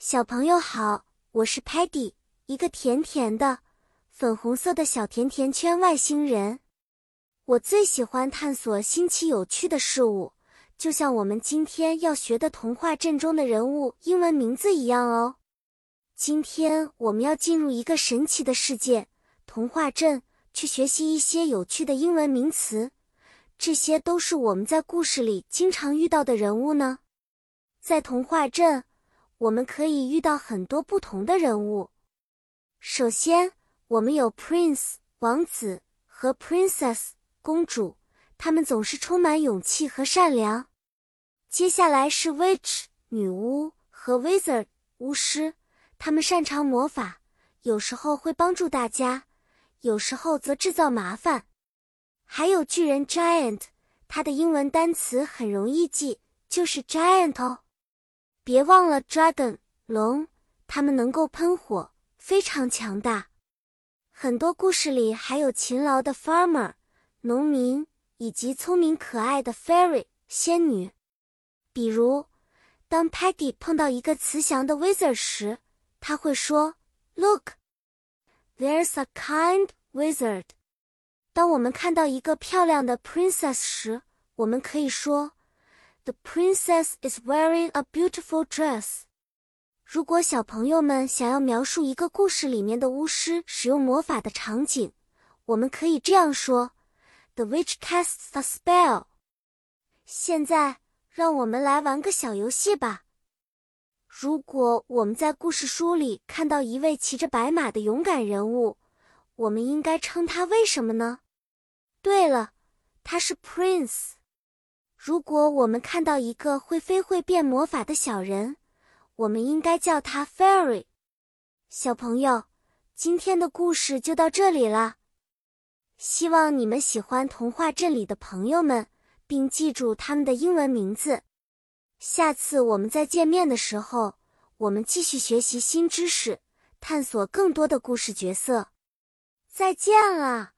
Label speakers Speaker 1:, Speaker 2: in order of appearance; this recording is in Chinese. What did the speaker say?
Speaker 1: 小朋友好，我是 Patty，一个甜甜的粉红色的小甜甜圈外星人。我最喜欢探索新奇有趣的事物，就像我们今天要学的童话镇中的人物英文名字一样哦。今天我们要进入一个神奇的世界——童话镇，去学习一些有趣的英文名词。这些都是我们在故事里经常遇到的人物呢。在童话镇。我们可以遇到很多不同的人物。首先，我们有 prince 王子和 princess 公主，他们总是充满勇气和善良。接下来是 witch 女巫和 wizard 巫师，他们擅长魔法，有时候会帮助大家，有时候则制造麻烦。还有巨人 giant，他的英文单词很容易记，就是 giant 哦。别忘了，dragon 龙，它们能够喷火，非常强大。很多故事里还有勤劳的 farmer 农民，以及聪明可爱的 fairy 仙女。比如，当 Peggy 碰到一个慈祥的 wizard 时，他会说：“Look, there's a kind wizard。”当我们看到一个漂亮的 princess 时，我们可以说。The princess is wearing a beautiful dress。如果小朋友们想要描述一个故事里面的巫师使用魔法的场景，我们可以这样说：The witch casts a spell。现在，让我们来玩个小游戏吧。如果我们在故事书里看到一位骑着白马的勇敢人物，我们应该称他为什么呢？对了，他是 prince。如果我们看到一个会飞会变魔法的小人，我们应该叫他 fairy。小朋友，今天的故事就到这里了。希望你们喜欢童话镇里的朋友们，并记住他们的英文名字。下次我们再见面的时候，我们继续学习新知识，探索更多的故事角色。再见了。